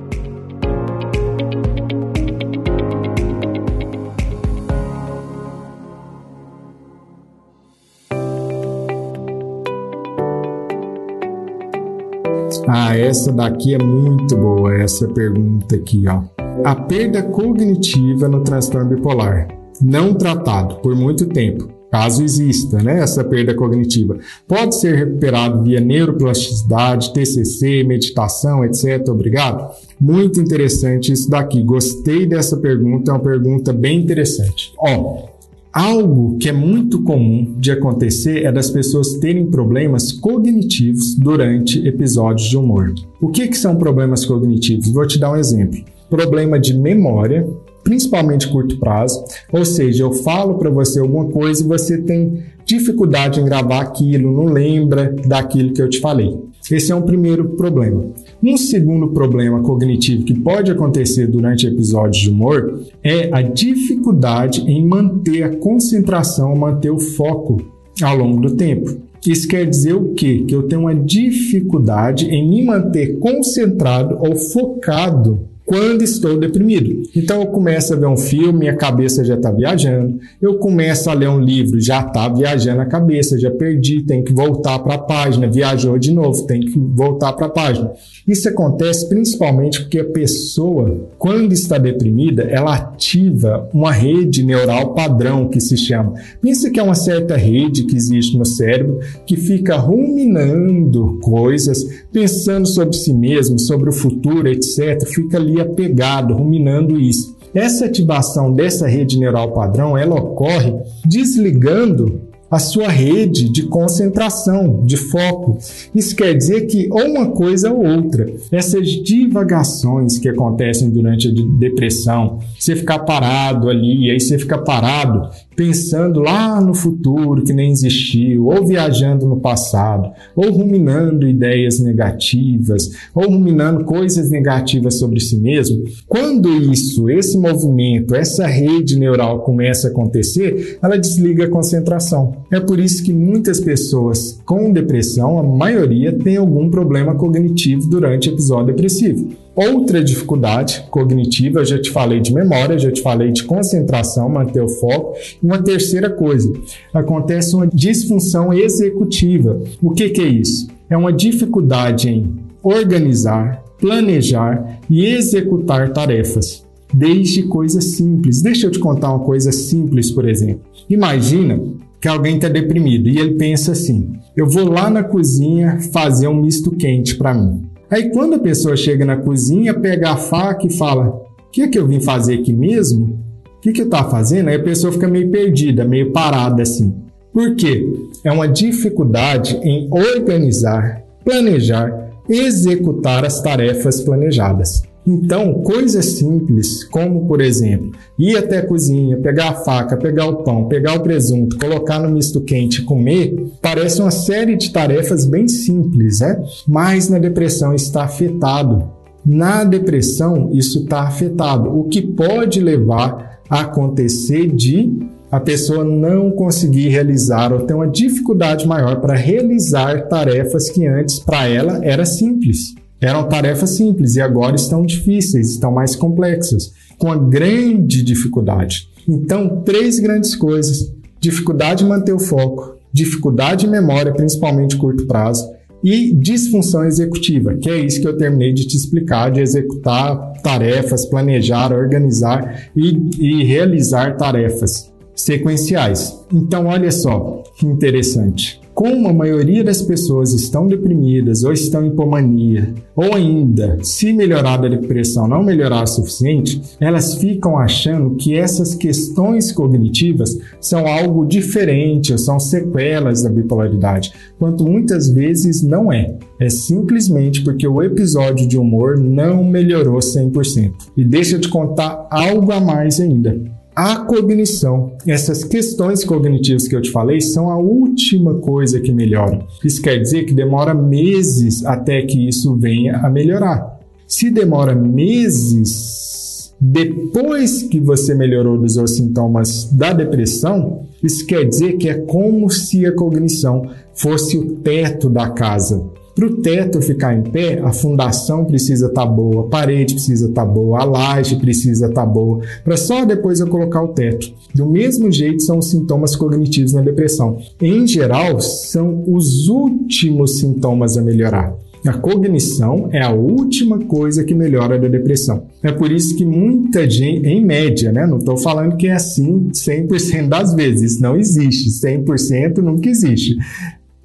Essa daqui é muito boa, essa pergunta aqui, ó. A perda cognitiva no transtorno bipolar, não tratado por muito tempo, caso exista, né, essa perda cognitiva, pode ser recuperado via neuroplasticidade, TCC, meditação, etc. Obrigado. Muito interessante isso daqui. Gostei dessa pergunta, é uma pergunta bem interessante. Ó, Algo que é muito comum de acontecer é das pessoas terem problemas cognitivos durante episódios de humor. O que, que são problemas cognitivos? Vou te dar um exemplo. Problema de memória, principalmente curto prazo, ou seja, eu falo para você alguma coisa e você tem dificuldade em gravar aquilo, não lembra daquilo que eu te falei. Esse é um primeiro problema. Um segundo problema cognitivo que pode acontecer durante episódios de humor é a dificuldade em manter a concentração, manter o foco ao longo do tempo. Isso quer dizer o quê? Que eu tenho uma dificuldade em me manter concentrado ou focado quando estou deprimido. Então eu começo a ver um filme, minha cabeça já está viajando. Eu começo a ler um livro, já está viajando a cabeça, já perdi, tem que voltar para a página, viajou de novo, tem que voltar para a página. Isso acontece principalmente porque a pessoa, quando está deprimida, ela ativa uma rede neural padrão que se chama. Pensa que é uma certa rede que existe no cérebro que fica ruminando coisas, pensando sobre si mesmo, sobre o futuro, etc. Fica ali apegado, ruminando isso. Essa ativação dessa rede neural padrão, ela ocorre desligando a sua rede de concentração, de foco. Isso quer dizer que ou uma coisa ou outra. Essas divagações que acontecem durante a depressão, você ficar parado ali, e aí você fica parado pensando lá no futuro que nem existiu, ou viajando no passado, ou ruminando ideias negativas, ou ruminando coisas negativas sobre si mesmo. Quando isso, esse movimento, essa rede neural começa a acontecer, ela desliga a concentração. É por isso que muitas pessoas com depressão, a maioria, tem algum problema cognitivo durante o episódio depressivo. Outra dificuldade cognitiva, eu já te falei de memória, já te falei de concentração, manter o foco. Uma terceira coisa, acontece uma disfunção executiva. O que, que é isso? É uma dificuldade em organizar, planejar e executar tarefas, desde coisas simples. Deixa eu te contar uma coisa simples, por exemplo. Imagina que alguém está deprimido e ele pensa assim: eu vou lá na cozinha fazer um misto quente para mim. Aí quando a pessoa chega na cozinha, pega a faca e fala: O que é que eu vim fazer aqui mesmo? O que, que eu estava fazendo? Aí a pessoa fica meio perdida, meio parada assim. Por quê? É uma dificuldade em organizar, planejar, executar as tarefas planejadas. Então, coisas simples, como por exemplo, ir até a cozinha, pegar a faca, pegar o pão, pegar o presunto, colocar no misto quente e comer, parece uma série de tarefas bem simples, né? Mas na depressão está afetado. Na depressão, isso está afetado, o que pode levar a acontecer de a pessoa não conseguir realizar ou ter uma dificuldade maior para realizar tarefas que antes para ela era simples. Eram tarefas simples e agora estão difíceis, estão mais complexas, com a grande dificuldade. Então, três grandes coisas: dificuldade de manter o foco, dificuldade de memória, principalmente curto prazo, e disfunção executiva, que é isso que eu terminei de te explicar, de executar tarefas, planejar, organizar e, e realizar tarefas sequenciais. Então, olha só que interessante. Como a maioria das pessoas estão deprimidas ou estão em hipomania, ou ainda, se melhorar a depressão não melhorar o suficiente, elas ficam achando que essas questões cognitivas são algo diferente, ou são sequelas da bipolaridade, quanto muitas vezes não é. É simplesmente porque o episódio de humor não melhorou 100%. E deixa eu te contar algo a mais ainda a cognição. Essas questões cognitivas que eu te falei são a última coisa que melhora. Isso quer dizer que demora meses até que isso venha a melhorar. Se demora meses depois que você melhorou dos seus sintomas da depressão, isso quer dizer que é como se a cognição fosse o teto da casa. Para o teto ficar em pé, a fundação precisa estar tá boa, a parede precisa estar tá boa, a laje precisa estar tá boa, para só depois eu colocar o teto. Do mesmo jeito são os sintomas cognitivos na depressão. Em geral, são os últimos sintomas a melhorar. A cognição é a última coisa que melhora da depressão. É por isso que muita gente, em média, né? Não estou falando que é assim 100% das vezes, não existe. 100% nunca existe.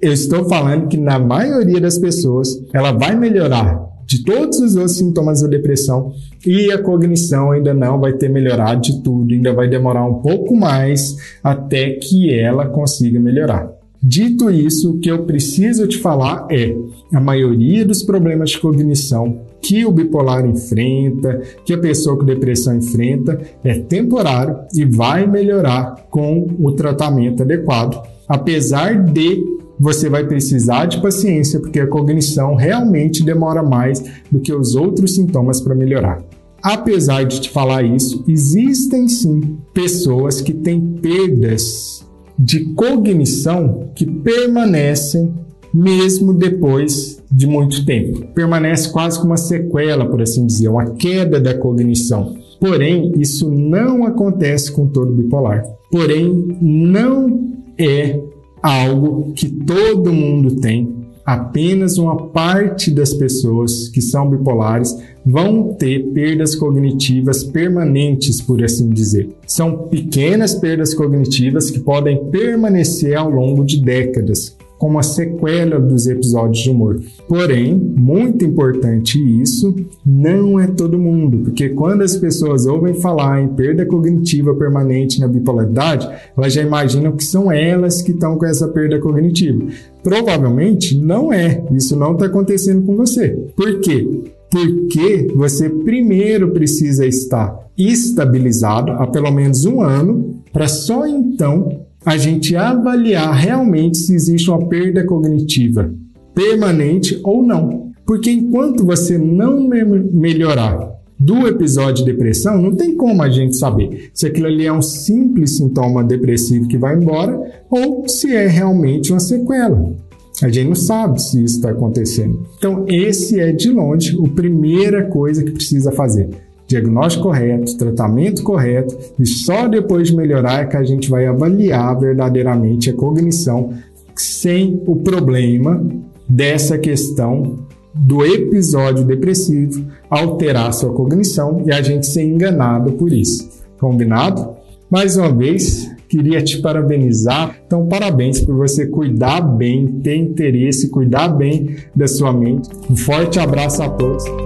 Eu estou falando que na maioria das pessoas ela vai melhorar de todos os outros sintomas da depressão e a cognição ainda não vai ter melhorado de tudo, ainda vai demorar um pouco mais até que ela consiga melhorar. Dito isso, o que eu preciso te falar é: a maioria dos problemas de cognição que o bipolar enfrenta, que a pessoa com depressão enfrenta, é temporário e vai melhorar com o tratamento adequado, apesar de você vai precisar de paciência, porque a cognição realmente demora mais do que os outros sintomas para melhorar. Apesar de te falar isso, existem sim pessoas que têm perdas de cognição que permanecem mesmo depois de muito tempo. Permanece quase como uma sequela, por assim dizer, uma queda da cognição. Porém, isso não acontece com todo bipolar. Porém, não é algo que todo mundo tem. Apenas uma parte das pessoas que são bipolares vão ter perdas cognitivas permanentes, por assim dizer. São pequenas perdas cognitivas que podem permanecer ao longo de décadas, como a sequela dos episódios de humor. Porém, muito importante isso, não é todo mundo, porque quando as pessoas ouvem falar em perda cognitiva permanente na bipolaridade, elas já imaginam que são elas que estão com essa perda cognitiva. Provavelmente não é, isso não está acontecendo com você. Por quê? Porque você primeiro precisa estar estabilizado há pelo menos um ano, para só então a gente avaliar realmente se existe uma perda cognitiva permanente ou não. Porque enquanto você não me melhorar do episódio de depressão, não tem como a gente saber se aquilo ali é um simples sintoma depressivo que vai embora ou se é realmente uma sequela. A gente não sabe se isso está acontecendo. Então, esse é de longe a primeira coisa que precisa fazer diagnóstico correto, tratamento correto, e só depois de melhorar é que a gente vai avaliar verdadeiramente a cognição sem o problema dessa questão do episódio depressivo alterar sua cognição e a gente ser enganado por isso. Combinado? Mais uma vez, queria te parabenizar. Então, parabéns por você cuidar bem, ter interesse, cuidar bem da sua mente. Um forte abraço a todos.